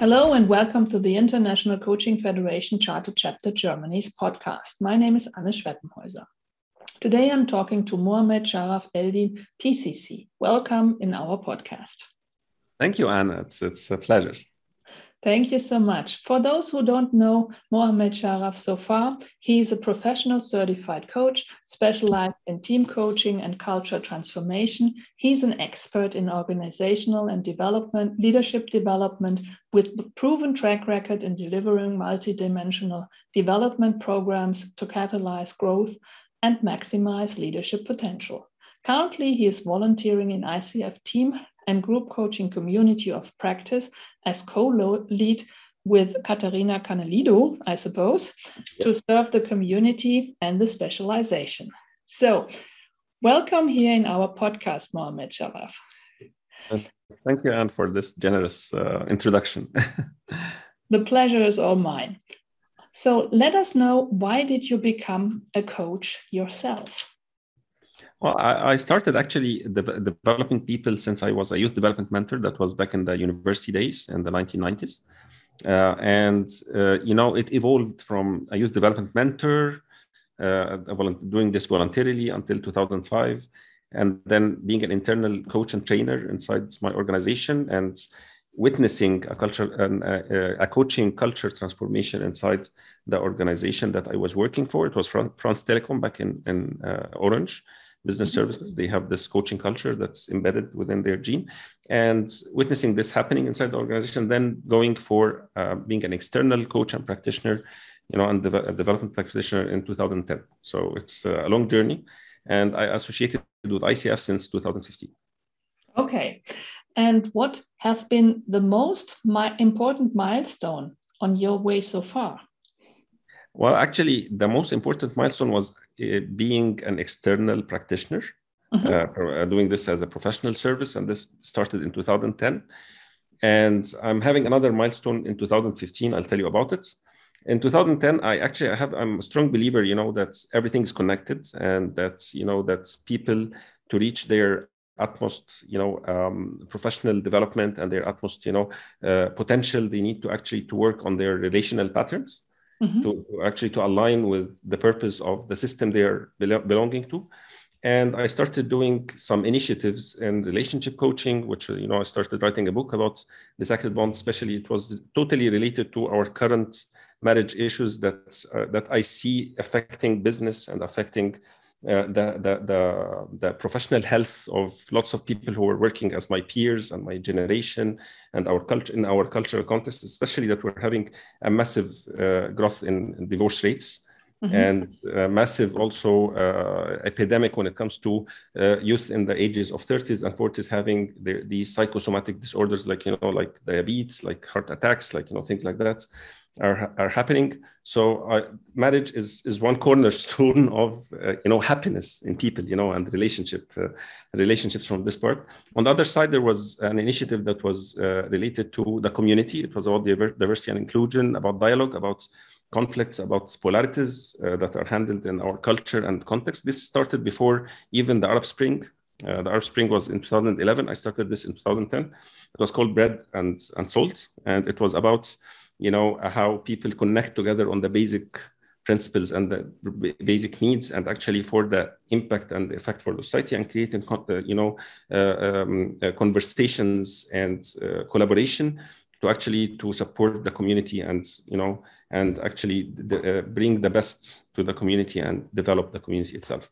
Hello and welcome to the International Coaching Federation Charter Chapter Germany's podcast. My name is Anne Schweppenhäuser. Today I'm talking to Mohamed Sharaf Eldin, PCC. Welcome in our podcast. Thank you, Anna. It's, it's a pleasure. Thank you so much. For those who don't know Mohamed Sharaf so far, he is a professional certified coach specialized in team coaching and culture transformation. He's an expert in organizational and development, leadership development with proven track record in delivering multidimensional development programs to catalyze growth and maximize leadership potential. Currently, he is volunteering in ICF team and group coaching community of practice as co-lead with Katarina Canelido, I suppose, to serve the community and the specialization. So, welcome here in our podcast, Mohamed Sharaf. Thank you, Anne, for this generous uh, introduction. the pleasure is all mine. So, let us know why did you become a coach yourself? Well, I, I started actually de- developing people since I was a youth development mentor. That was back in the university days in the 1990s. Uh, and, uh, you know, it evolved from a youth development mentor, uh, doing this voluntarily until 2005, and then being an internal coach and trainer inside my organization and witnessing a culture and a, a, coaching culture transformation inside the organization that I was working for. It was France Telecom back in, in uh, Orange business services. They have this coaching culture that's embedded within their gene. And witnessing this happening inside the organization, then going for uh, being an external coach and practitioner, you know, and de- development practitioner in 2010. So it's a long journey. And I associated with ICF since 2015. Okay. And what have been the most mi- important milestone on your way so far? Well, actually, the most important milestone was being an external practitioner, mm-hmm. uh, doing this as a professional service, and this started in 2010. And I'm having another milestone in 2015. I'll tell you about it. In 2010, I actually I have I'm a strong believer, you know, that everything is connected, and that you know that people to reach their utmost you know um, professional development and their utmost you know uh, potential they need to actually to work on their relational patterns mm-hmm. to, actually to align with the purpose of the system they're belonging to and i started doing some initiatives in relationship coaching which you know i started writing a book about the sacred bond especially it was totally related to our current marriage issues that uh, that i see affecting business and affecting uh, the, the, the, the, professional health of lots of people who are working as my peers and my generation and our culture in our cultural context, especially that we're having a massive uh, growth in, in, divorce rates. Mm-hmm. and massive also uh, epidemic when it comes to uh, youth in the ages of 30s and 40s having the, these psychosomatic disorders like you know like diabetes like heart attacks like you know things like that are, are happening. So uh, marriage is, is one cornerstone of uh, you know happiness in people, you know, and relationship uh, relationships from this part. On the other side, there was an initiative that was uh, related to the community. It was about diversity and inclusion, about dialogue, about conflicts, about polarities uh, that are handled in our culture and context. This started before even the Arab Spring. Uh, the Arab Spring was in 2011. I started this in 2010. It was called Bread and, and Salt, and it was about you know how people connect together on the basic principles and the basic needs and actually for the impact and the effect for the society and creating uh, you know uh, um, uh, conversations and uh, collaboration to actually to support the community and you know and actually the, uh, bring the best to the community and develop the community itself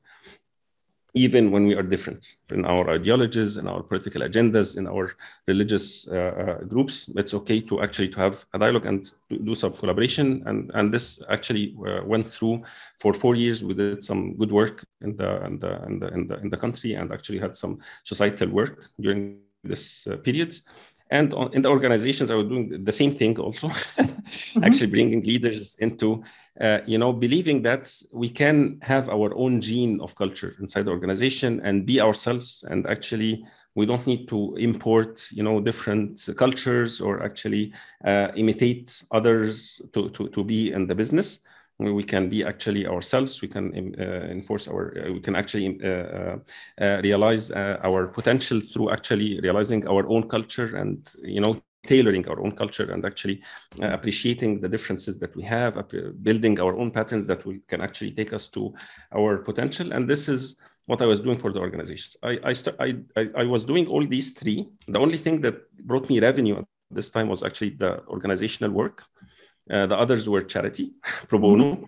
even when we are different in our ideologies in our political agendas in our religious uh, uh, groups it's okay to actually to have a dialogue and to do some collaboration. And and this actually uh, went through for four years. We did some good work in the in the in the in the, in the country and actually had some societal work during this uh, period and on, in the organizations are doing the same thing also mm-hmm. actually bringing leaders into uh, you know believing that we can have our own gene of culture inside the organization and be ourselves and actually we don't need to import you know different cultures or actually uh, imitate others to, to, to be in the business we can be actually ourselves we can uh, enforce our uh, we can actually uh, uh, uh realize uh, our potential through actually realizing our own culture and you know tailoring our own culture and actually appreciating the differences that we have, building our own patterns that we can actually take us to our potential. And this is what I was doing for the organizations. I, I, I, I was doing all these three. The only thing that brought me revenue at this time was actually the organizational work. Uh, the others were charity, pro bono, mm-hmm.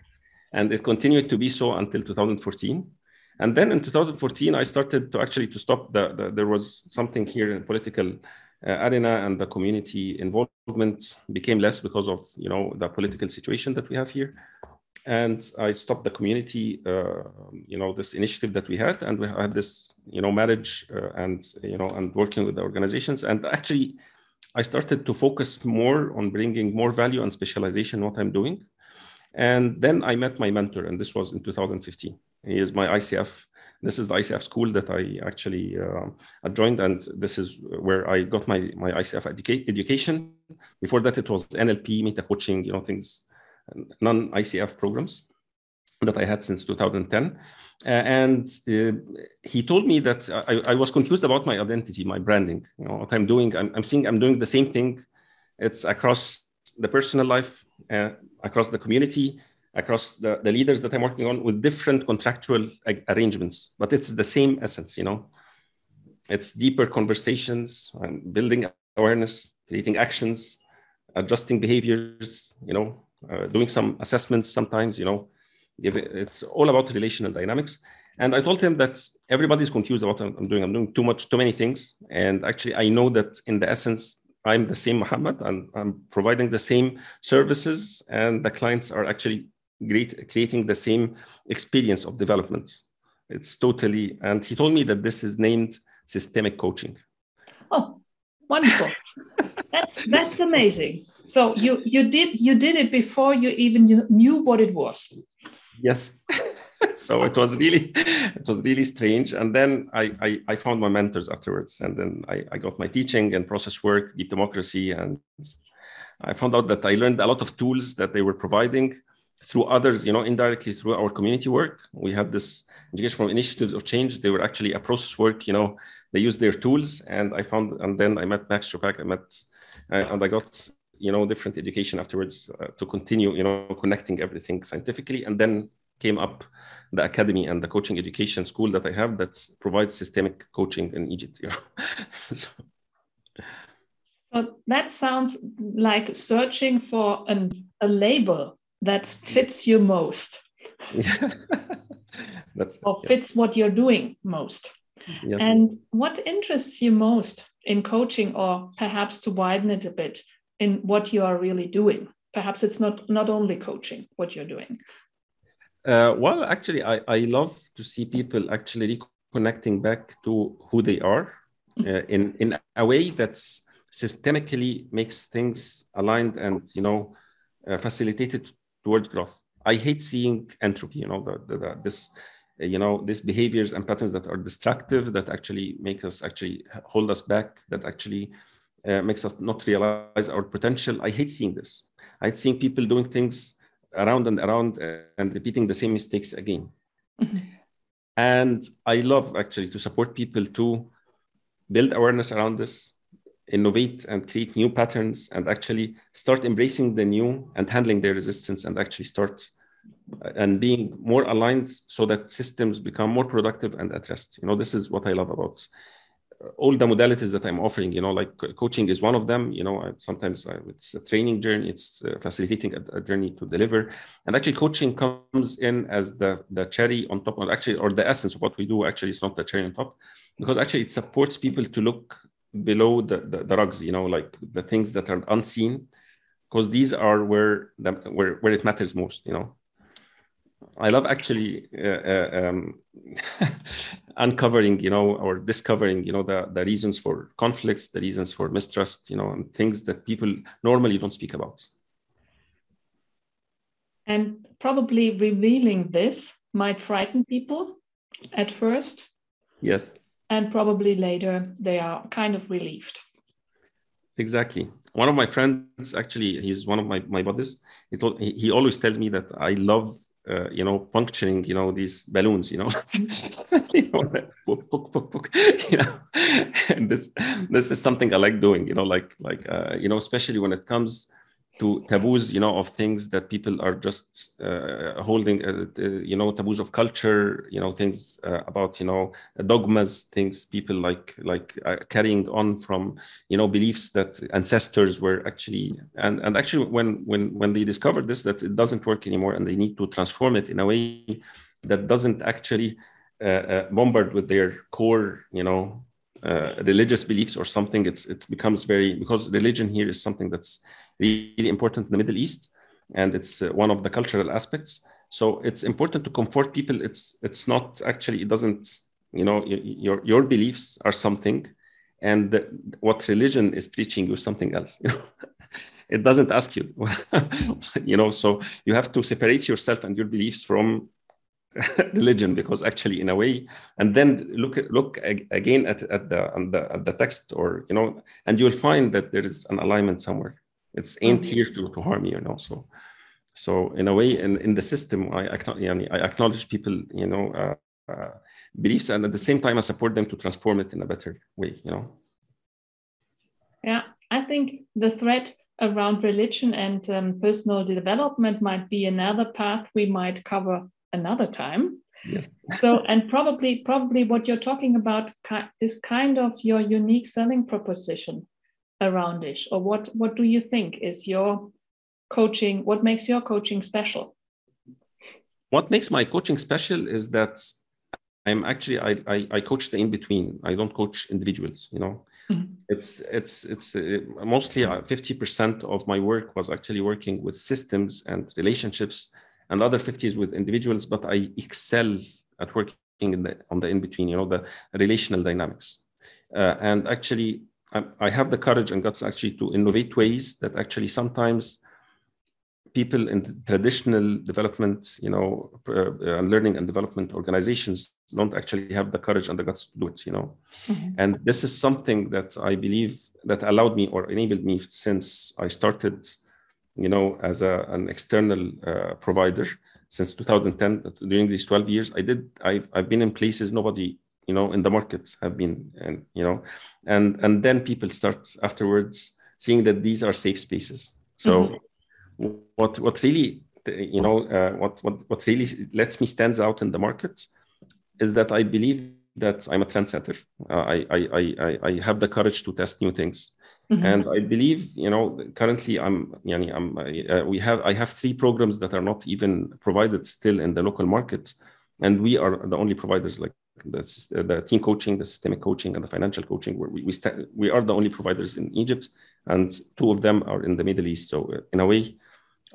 and it continued to be so until 2014. And then in 2014, I started to actually to stop. The, the there was something here in political uh, arena and the community involvement became less because of you know the political situation that we have here and i stopped the community uh, you know this initiative that we had and we had this you know marriage uh, and you know and working with the organizations and actually i started to focus more on bringing more value and specialization what i'm doing. And then i met my mentor and this was in 2015 he is my icf this is the ICF school that I actually uh, joined, and this is where I got my my ICF educa- education. Before that, it was NLP, meta coaching, you know, things, non ICF programs that I had since 2010. Uh, and uh, he told me that I, I, was confused about my identity, my branding. You know what I'm doing. I'm, I'm seeing I'm doing the same thing. It's across the personal life, uh, across the community, across the, the leaders that I'm working on with different contractual arrangements, but it's the same essence, you know. It's deeper conversations and building awareness, creating actions, adjusting behaviors, you know, uh, doing some assessments sometimes, you know. It's all about relational dynamics. And I told him that everybody's confused about what I'm doing. I'm doing too much, too many things. And actually, I know that in the essence, I'm the same Muhammad and I'm providing the same services, and the clients are actually great, creating the same experience of development. It's totally, and he told me that this is named systemic coaching. Oh, wonderful! that's that's amazing. So you you did you did it before you even knew what it was. Yes. so it was really it was really strange and then I, I, I found my mentors afterwards and then I, I got my teaching and process work deep democracy and i found out that i learned a lot of tools that they were providing through others, you know, indirectly through our community work. We had this education from initiatives of change. They were actually a process work, you know, they used their tools. And I found, and then I met Max Schupbach, I met, uh, and I got, you know, different education afterwards uh, to continue, you know, connecting everything scientifically. And then came up the academy and the coaching education school that I have that provides systemic coaching in Egypt, you know. so. so that sounds like searching for an, a label that fits you most That's, or fits yes. what you're doing most yes. and what interests you most in coaching or perhaps to widen it a bit in what you are really doing perhaps it's not not only coaching what you're doing uh, well actually I, I love to see people actually reconnecting back to who they are mm-hmm. uh, in in a way that's systemically makes things aligned and you know uh, facilitated towards growth. I hate seeing entropy, you know, the, the, the, this, you know, these behaviors and patterns that are destructive, that actually make us actually hold us back, that actually uh, makes us not realize our potential. I hate seeing this. I hate seeing people doing things around and around and repeating the same mistakes again. And I love actually to support people to build awareness around this, innovate and create new patterns and actually start embracing the new and handling their resistance and actually start uh, and being more aligned so that systems become more productive and at rest you know this is what i love about uh, all the modalities that i'm offering you know like coaching is one of them you know sometimes it's a training journey it's uh, facilitating a, a, journey to deliver and actually coaching comes in as the the cherry on top of actually or the essence of what we do actually it's not the cherry on top because actually it supports people to look below the, the, the rugs, you know, like the things that are unseen, because these are where the, where where it matters most, you know. I love actually uh, uh, um, uncovering, you know, or discovering, you know, the, the reasons for conflicts, the reasons for mistrust, you know, and things that people normally don't speak about. And probably revealing this might frighten people at first. Yes and probably later they are kind of relieved exactly one of my friends actually he's one of my, my buddies he, told, he, he always tells me that i love uh, you know, puncturing, you know, these balloons, you know, you know, book, book, book, you know, and this, this is something I like doing, you know, like, like, uh, you know, especially when it comes to taboos, you know, of things that people are just uh, holding, uh, you know, taboos of culture, you know, things uh, about, you know, dogmas, things people like like uh, carrying on from, you know, beliefs that ancestors were actually, and and actually when when when they discovered this that it doesn't work anymore and they need to transform it in a way that doesn't actually uh, uh, bombard with their core, you know, uh, religious beliefs or something it's it becomes very because religion here is something that's really important in the middle east and it's uh, one of the cultural aspects. So it's important to comfort people. It's it's not actually it doesn't you know your your beliefs are something and the, what religion is preaching you is something else you know? It doesn't ask you. You know so you have to separate yourself and your beliefs from religion because actually in a way and then look look again at, at the, the at the text or you know and you'll find that there is an alignment somewhere it's ain't mm-hmm. here to, to harm you you know so so in a way in, in the system I, I acknowledge people you know uh, uh, beliefs and at the same time I support them to transform it in a better way you know yeah I think the threat around religion and um, personal development might be another path we might cover another time. Yes. so, and probably, probably what you're talking about is kind of your unique selling proposition around it. Or what, what do you think is your coaching? What makes your coaching special? What makes my coaching special is that I'm actually I, I, I coach the in between. I don't coach individuals. You know, mm-hmm. it's it's it's uh, mostly uh, fifty percent of my work was actually working with systems and relationships and other 50s with individuals, but I excel at working the, on the in between, you know, the relational dynamics. Uh, and actually, I, I, have the courage and guts actually to innovate ways that actually sometimes people in traditional development, you know, uh, learning and development organizations don't actually have the courage and the guts to do it, you know. Mm-hmm. And this is something that I believe that allowed me or enabled me since I started you know, as a, an external uh, provider since 2010. During these 12 years, I did. I've I've been in places nobody, you know, in the market have been, and you know, and and then people start afterwards seeing that these are safe spaces. So, mm-hmm. what what really, you know, uh, what what what really lets me stands out in the market is that I believe that I'm a trendsetter. Uh, I, I, I, I have the courage to test new things. Mm-hmm. And I believe, you know, currently I'm, yani, I'm uh, we have, I have three programs that are not even provided still in the local market. And we are the only providers like the, the team coaching, the systemic coaching, and the financial coaching, where we, we, st- we are the only providers in Egypt. And two of them are in the Middle East. So uh, in a way,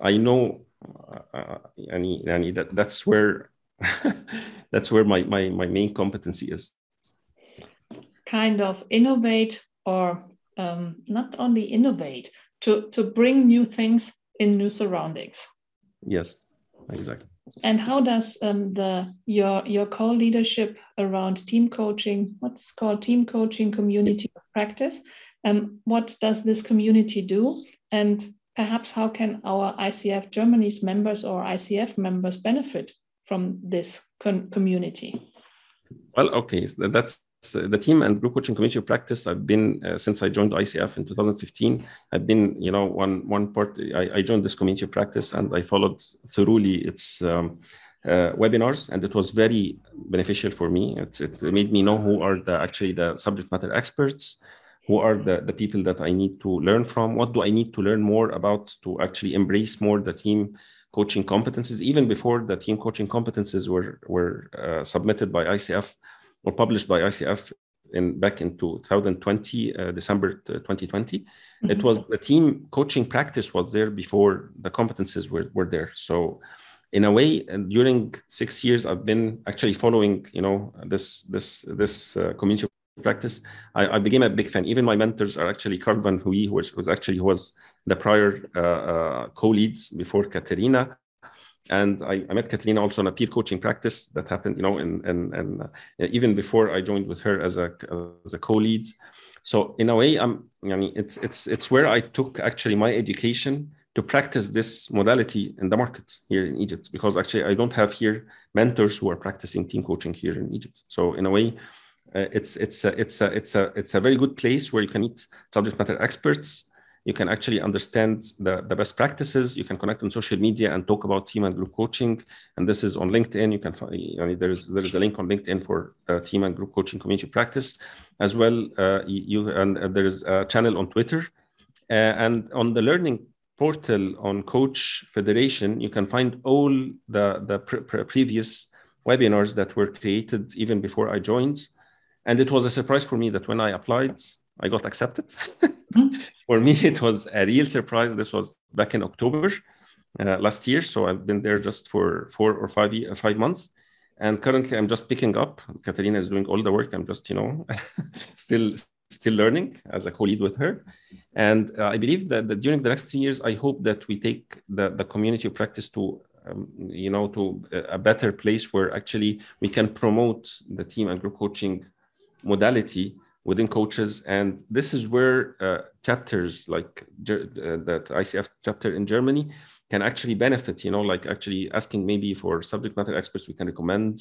I know, uh, uh yani, yani that, that's where that's where my, my, my main competency is. Kind of innovate or um, not only innovate, to, to bring new things in new surroundings. Yes, exactly. And how does um, the your your co-leadership around team coaching, what's called team coaching community of practice, um, what does this community do? And perhaps how can our ICF Germany's members or ICF members benefit from this community? Well, okay, that's uh, the team and group coaching community practice. I've been uh, since I joined ICF in 2015. I've been, you know, one one part. I, I joined this community practice and I followed thoroughly its um, uh, webinars, and it was very beneficial for me. It, it made me know who are the actually the subject matter experts, who are the, the people that I need to learn from. What do I need to learn more about to actually embrace more the team coaching competencies, even before the team coaching competencies were, were uh, submitted by ICF or published by ICF in back in 2020, uh, December 2020. Mm-hmm. It was the team coaching practice was there before the competencies were, were there. So in a way, during six years, I've been actually following, you know, this this this uh, community practice, I, I, became a big fan. Even my mentors are actually Carl Van Hui, who was, actually was the prior uh, uh, co-leads before Katerina. And I, I, met Katerina also in a peer coaching practice that happened, you know, and and and uh, even before I joined with her as a as a co-lead. So in a way, I'm, I mean, it's it's it's where I took actually my education to practice this modality in the market here in Egypt because actually I don't have here mentors who are practicing team coaching here in Egypt. So in a way, uh, it's it's a, it's a it's a it's a very good place where you can meet subject matter experts. You can actually understand the, the best practices. You can connect on social media and talk about team and group coaching. And this is on LinkedIn. You can find I mean, there's there is a link on LinkedIn for uh, team and group coaching community practice, as well. Uh, you and uh, there is a channel on Twitter, uh, and on the learning portal on Coach Federation, you can find all the, the pre- pre- previous webinars that were created even before I joined. And it was a surprise for me that when I applied, I got accepted. Mm-hmm. for me, it was a real surprise. This was back in October uh, last year. So I've been there just for four or five, year, five months. And currently, I'm just picking up. Katerina is doing all the work. I'm just, you know, still still learning as a co-lead with her. And uh, I believe that, that, during the next three years, I hope that we take the, the community practice to, um, you know, to a better place where actually we can promote the team and group coaching modality within coaches. And this is where uh, chapters like uh, that ICF chapter in Germany can actually benefit, you know, like actually asking maybe for subject matter experts we can recommend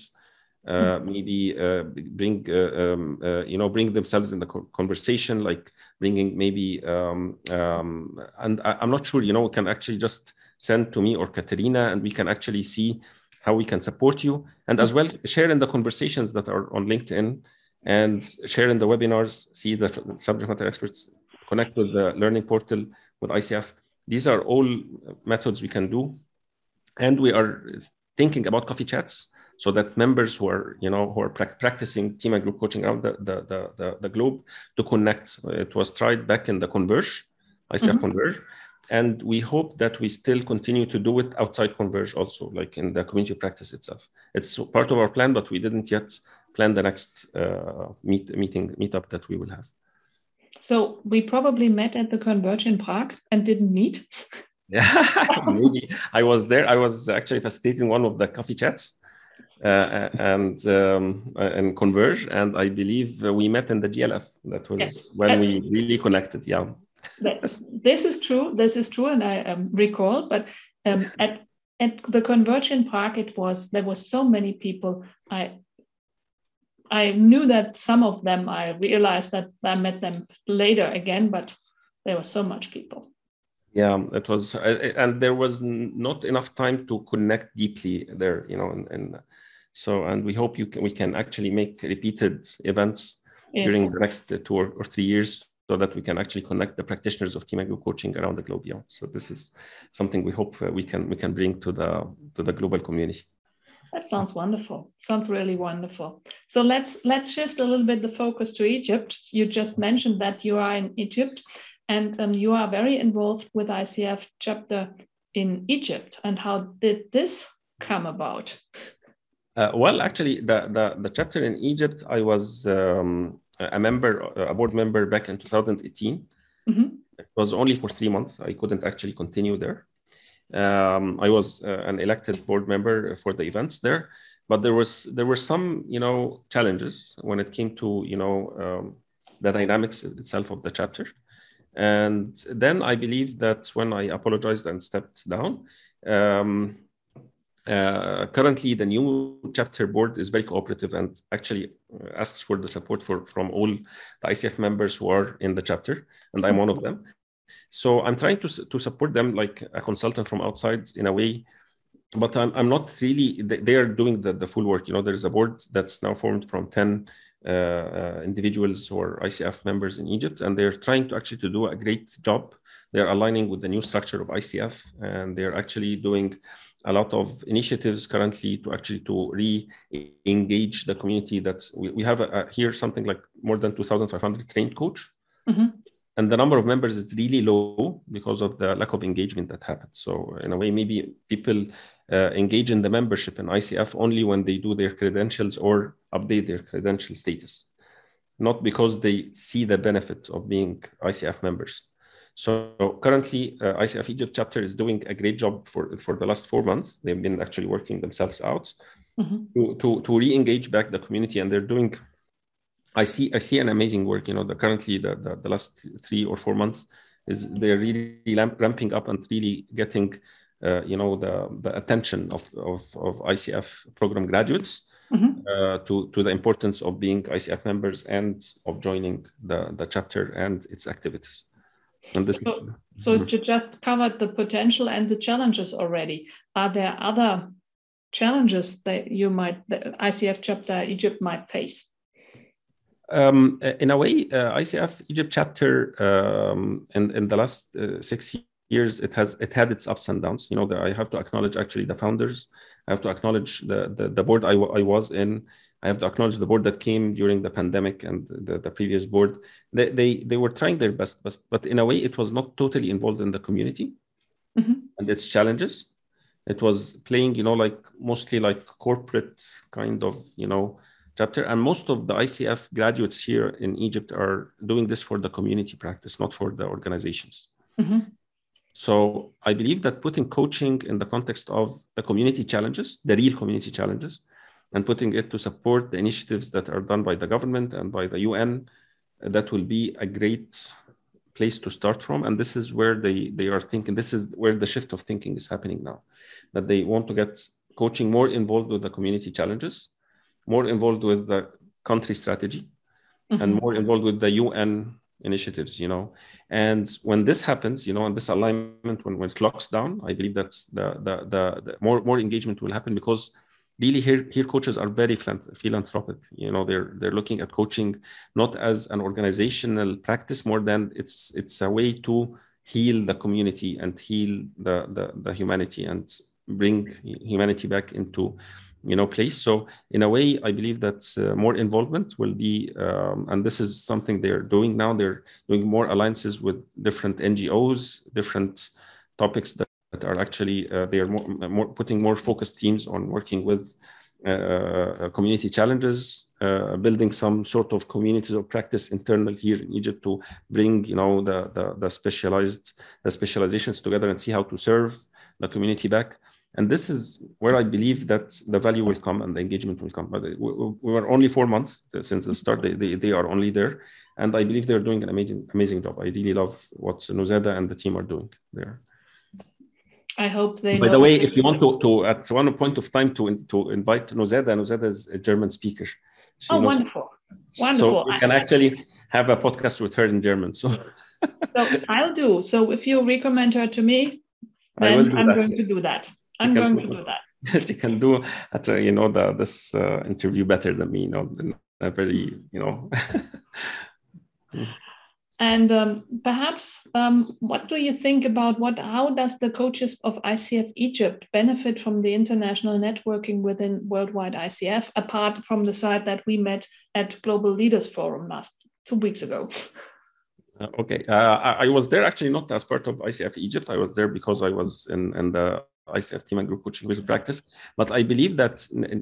uh, maybe uh, bring uh, um, uh, you know bring themselves in the conversation like bringing maybe um, um, and I, am not sure you know we can actually just send to me or Katerina and we can actually see how we can support you. And as well share in the conversations that are on LinkedIn and share in the webinars see the subject matter experts connect with the learning portal with ICF these are all methods we can do. And we are thinking about coffee chats so that members who are you know who are pra- practicing team and group coaching around the, the, the, the, the globe to connect it was tried back in the converge icf mm-hmm. converge. And we hope that we still continue to do it outside converge also like in the community practice itself. It's part of our plan but we didn't yet plan the next uh, meet, meeting meetup that we will have so we probably met at the converge in prague and didn't meet yeah maybe i was there i was actually facilitating one of the coffee chats uh, and um, and Converge, and I believe we met in the GLF. That was yes. when we really connected. Yeah, this is true. This is true, and I um, recall. But um, at at the Converge in Prague, it was there was so many people. I I knew that some of them. I realized that I met them later again, but there was so much people. Yeah, it was, and there was not enough time to connect deeply there. You know, and, and so, and we hope you can, we can actually make repeated events yes. during the next two or, three years so that we can actually connect the practitioners of team and coaching around the globe. Yeah. So this is something we hope uh, we can we can bring to the to the global community. That sounds wonderful. Sounds really wonderful. So let's let's shift a little bit the focus to Egypt. You just mentioned that you are in Egypt, and um, you are very involved with ICF chapter in Egypt. And how did this come about? Uh, well, actually, the, the, the chapter in Egypt, I was um, a member, a board member back in 2018. Mm-hmm. It was only for three months. I couldn't actually continue there. Um, I was uh, an elected board member for the events there, but there was there were some you know challenges when it came to you know um, the dynamics itself of the chapter. And then I believe that when I apologized and stepped down, um, uh, currently, the new chapter board is very cooperative and actually uh, asks for the support for, from all the ICF members who are in the chapter, and I'm one of them. So I'm trying to, to support them like a consultant from outside in a way, but I'm, I'm not really, they are doing the, the full work. You know, there's a board that's now formed from 10 uh, uh, individuals or ICF members in Egypt, and they're trying to actually to do a great job. They're aligning with the new structure of ICF, and they're actually doing a lot of initiatives currently to actually to re-engage the community that's we, we have a, a, here something like more than 2500 trained coach mm-hmm. And the number of members is really low because of the lack of engagement that happens so in a way maybe people uh, engage in the membership in icf only when they do their credentials or update their credential status not because they see the benefits of being icf members so currently, uh, ICF Egypt chapter is doing a great job for, for the last four months. They've been actually working themselves out mm-hmm. to, to, to re-engage back the community, and they're doing. I see I see an amazing work. You know, the currently the, the, the last three or four months, is they're really ramping up and really getting uh, you know the, the attention of, of, of ICF program graduates mm-hmm. uh, to, to the importance of being ICF members and of joining the, the chapter and its activities. And this so, so mm-hmm. you just covered the potential and the challenges already. Are there other challenges that you might, the ICF chapter Egypt might face? Um, in a way, uh, ICF Egypt chapter um, in, in the last uh, six years, it has it had its ups and downs. You know, the, I have to acknowledge actually the founders. I have to acknowledge the the, the board I, I was in. I have to acknowledge the board that came during the pandemic and the, the previous board. They, they they were trying their best, but but in a way, it was not totally involved in the community mm-hmm. and its challenges. It was playing, you know, like mostly like corporate kind of, you know, chapter. And most of the ICF graduates here in Egypt are doing this for the community practice, not for the organizations. Mm-hmm. So I believe that putting coaching in the context of the community challenges, the real community challenges, and putting it to support the initiatives that are done by the government and by the UN, that will be a great place to start from. And this is where they, they are thinking, this is where the shift of thinking is happening now, that they want to get coaching more involved with the community challenges more involved with the country strategy mm-hmm. and more involved with the UN initiatives, you know. And when this happens, you know, and this alignment, when, when it locks down, I believe that the, the, the, the more, more engagement will happen because really here, here coaches are very philanthropic. You know, they're, they're looking at coaching not as an organizational practice more than it's, it's a way to heal the community and heal the, the, the humanity and bring humanity back into you know place. So in a way i believe that uh, more involvement will be um, and this is something they're doing now. They're doing more alliances with different ngos different topics that, that are actually uh, they are more, more, putting more focused teams on working with uh, uh community challenges uh, building some sort of communities of practice internal here in egypt to bring you know the, the, the specialized the specializations together and see how to serve the community back and this is where I believe that the value will come and the engagement will come. But uh, we, we were only four months since the start. They, they, they, are only there. And I believe they're doing an amazing, amazing job. I really love what Nozada and the team are doing there. I hope they. By the way, if you want to, to at one point of time to to invite Nozada, Nozada is a German speaker. She oh, wonderful! Wonderful. So we can actually have a podcast with her in German. So. so I'll do. So if you recommend her to me, then I'm that, going yes. to do that. I'm going to do that. she can do at uh, you know the, this uh, interview better than me. You know, very you know. and um, perhaps, um, what do you think about what? How does the coaches of ICF Egypt benefit from the international networking within worldwide ICF, apart from the side that we met at Global Leaders Forum last two weeks ago? Uh, okay, uh, I, I, was there actually not as part of ICF Egypt. I was there because I was in, in the ICF team and group coaching with practice. But I believe that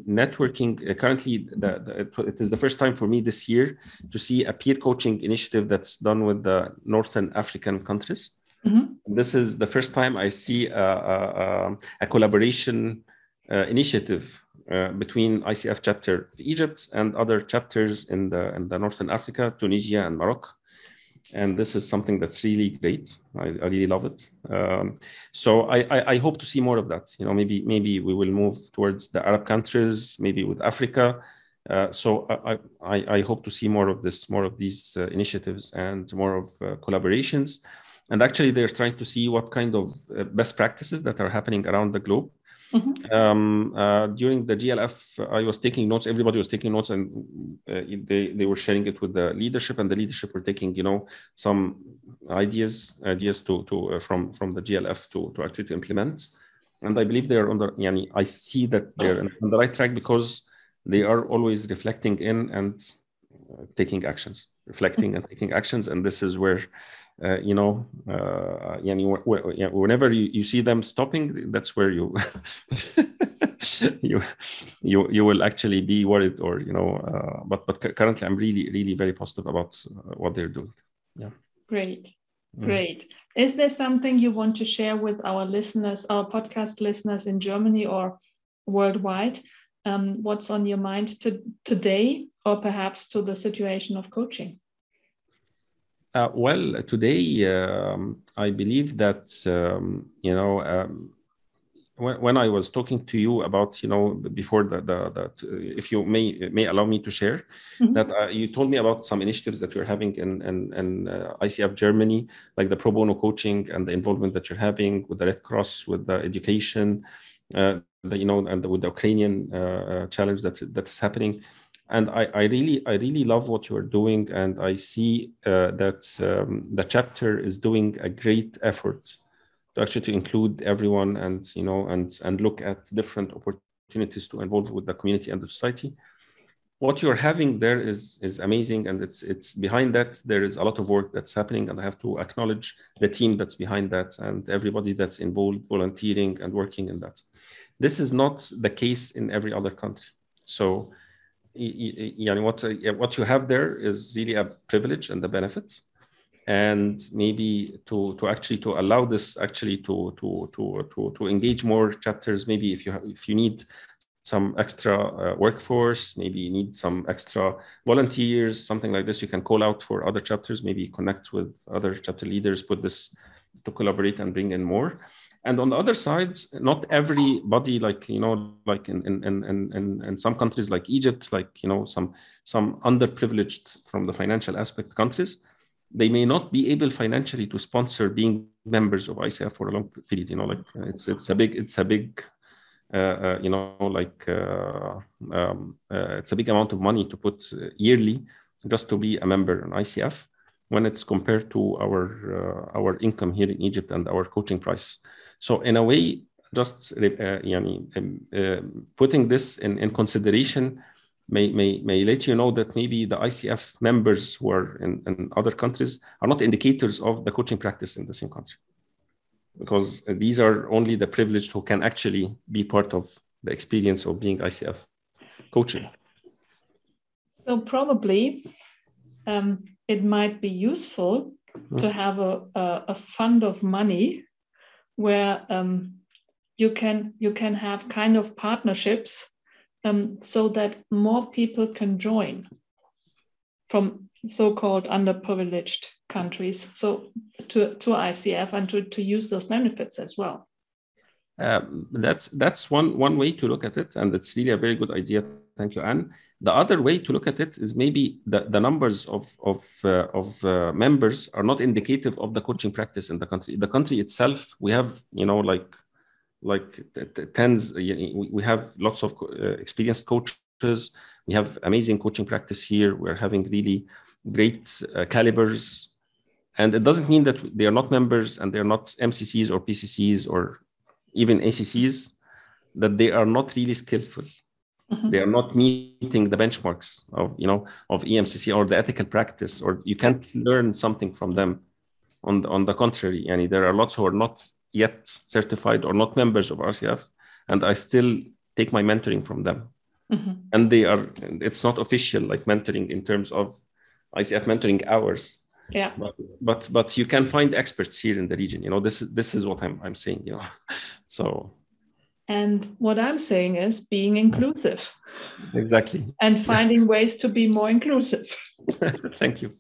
networking uh, currently, the, the, it is the first time for me this year to see a peer coaching initiative that's done with the Northern African countries. Mm-hmm. This is the first time I see a, a, a collaboration uh, initiative uh, between ICF chapter of Egypt and other chapters in the in the Northern Africa, Tunisia, and Morocco and this is something that's really great. I, I really love it. Um, so I, I, I, hope to see more of that. You know, maybe maybe we will move towards the Arab countries, maybe with Africa. Uh, so I, I, I hope to see more of this, more of these uh, initiatives, and more of uh, collaborations. And actually, they're trying to see what kind of uh, best practices that are happening around the globe Mm-hmm. Um, uh, during the GLF, I was taking notes. Everybody was taking notes, and uh, they they were sharing it with the leadership, and the leadership were taking, you know, some ideas ideas to to uh, from from the GLF to to actually to implement. And I believe they are on the. Yani, I see that they're on the right track because they are always reflecting in and taking actions, reflecting and taking actions, and this is where uh, you know, uh, whenever you, you see them stopping, that's where you you you you will actually be worried, or you know. Uh, but but currently, I'm really really very positive about uh, what they're doing. Yeah. Great. Mm. Great. Is there something you want to share with our listeners, our podcast listeners in Germany or worldwide? Um, what's on your mind to, today, or perhaps to the situation of coaching? Uh, well, today um, I believe that um, you know um, when, when I was talking to you about you know before that that if you may may allow me to share mm-hmm. that uh, you told me about some initiatives that you're having in in, in uh, ICF Germany like the pro bono coaching and the involvement that you're having with the Red Cross with the education uh, the, you know and with the Ukrainian uh, uh, challenge that that is happening and I, I, really I really love what you are doing, and I see uh, that um, the chapter is doing a great effort to actually to include everyone and you know and and look at different opportunities to involve with the community and the society. What you're having there is is amazing, and it's it's behind that there is a lot of work that's happening, and I have to acknowledge the team that's behind that and everybody that's involved, volunteering and working in that. This is not the case in every other country. So what what you have there is really a privilege and the benefit and maybe to to actually to allow this actually to to to to, to engage more chapters maybe if you have, if you need some extra uh, workforce maybe you need some extra volunteers something like this you can call out for other chapters maybe connect with other chapter leaders put this to collaborate and bring in more and on the other side not everybody like you know like in in in in, in some countries like egypt like you know some some underprivileged from the financial aspect countries they may not be able financially to sponsor being members of icf for a long period you know like it's it's a big it's a big uh, uh, you know like uh, um, uh, it's a big amount of money to put yearly just to be a member in icf when it's compared to our uh, our income here in Egypt and our coaching prices. So in a way, just uh, um, uh, putting this in, in consideration may, may, may let you know that maybe the ICF members who are in, in other countries are not indicators of the coaching practice in the same country. Because these are only the privileged who can actually be part of the experience of being ICF coaching. So probably um, it might be useful mm. to have a, a, a, fund of money where um, you can you can have kind of partnerships um, so that more people can join from so-called underprivileged countries so to, to ICF and to, to use those benefits as well. Um, that's that's one one way to look at it, and it's really a very good idea. Thank you, Anne. The other way to look at it is maybe the, the numbers of of uh, of uh, members are not indicative of the coaching practice in the country. The country itself, we have you know like like tens. We have lots of uh, experienced coaches. We have amazing coaching practice here. We're having really great uh, calibers, and it doesn't mean that they are not members and they're not MCCs or PCCs or even ACCs, that they are not really skillful. Mm-hmm. They are not meeting the benchmarks of you know of EMCC or the ethical practice, or you can't learn something from them. On the, on the contrary, yani there are lots who are not yet certified or not members of RCF, and I still take my mentoring from them. Mm-hmm. And they are it's not official like mentoring in terms of ICF mentoring hours yeah but, but but you can find experts here in the region you know this is this is what i'm i'm saying you know so and what i'm saying is being inclusive. Exactly. And finding ways to be more inclusive. Thank you.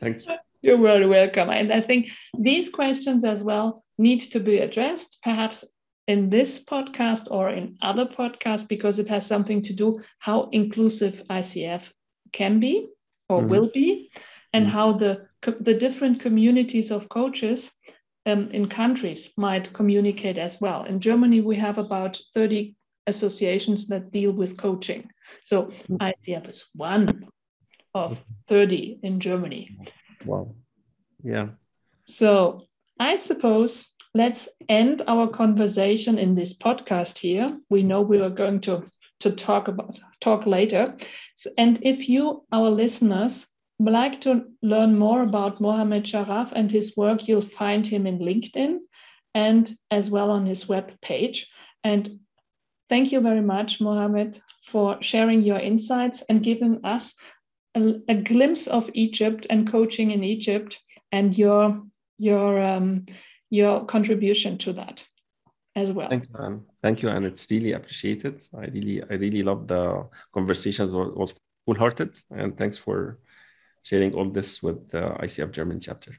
Thank you. You're very welcome. And i think these questions as well need to be addressed perhaps in this podcast or in other podcasts because it has something to do how inclusive icf can be or mm-hmm. will be and mm-hmm. how the the different communities of coaches um, in countries might communicate as well. In Germany, we have about 30 associations that deal with coaching. So. ICF is one of 30 in Germany. Wow. Yeah. So I suppose let's end our conversation in this podcast here. We know we are going to, to talk about talk later. And if you, our listeners, like to learn more about Mohamed Sharaf and his work, you'll find him in LinkedIn and as well on his web page. And thank you very much, Mohamed, for sharing your insights and giving us a, a glimpse of Egypt and coaching in Egypt and your your um, your contribution to that as well. Thank you, Anne. Thank you, and it's really appreciated. I really I really love the conversation. It was full hearted, and thanks for sharing all this with the ICF German chapter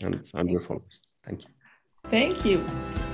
and, and your followers. Thank you. Thank you.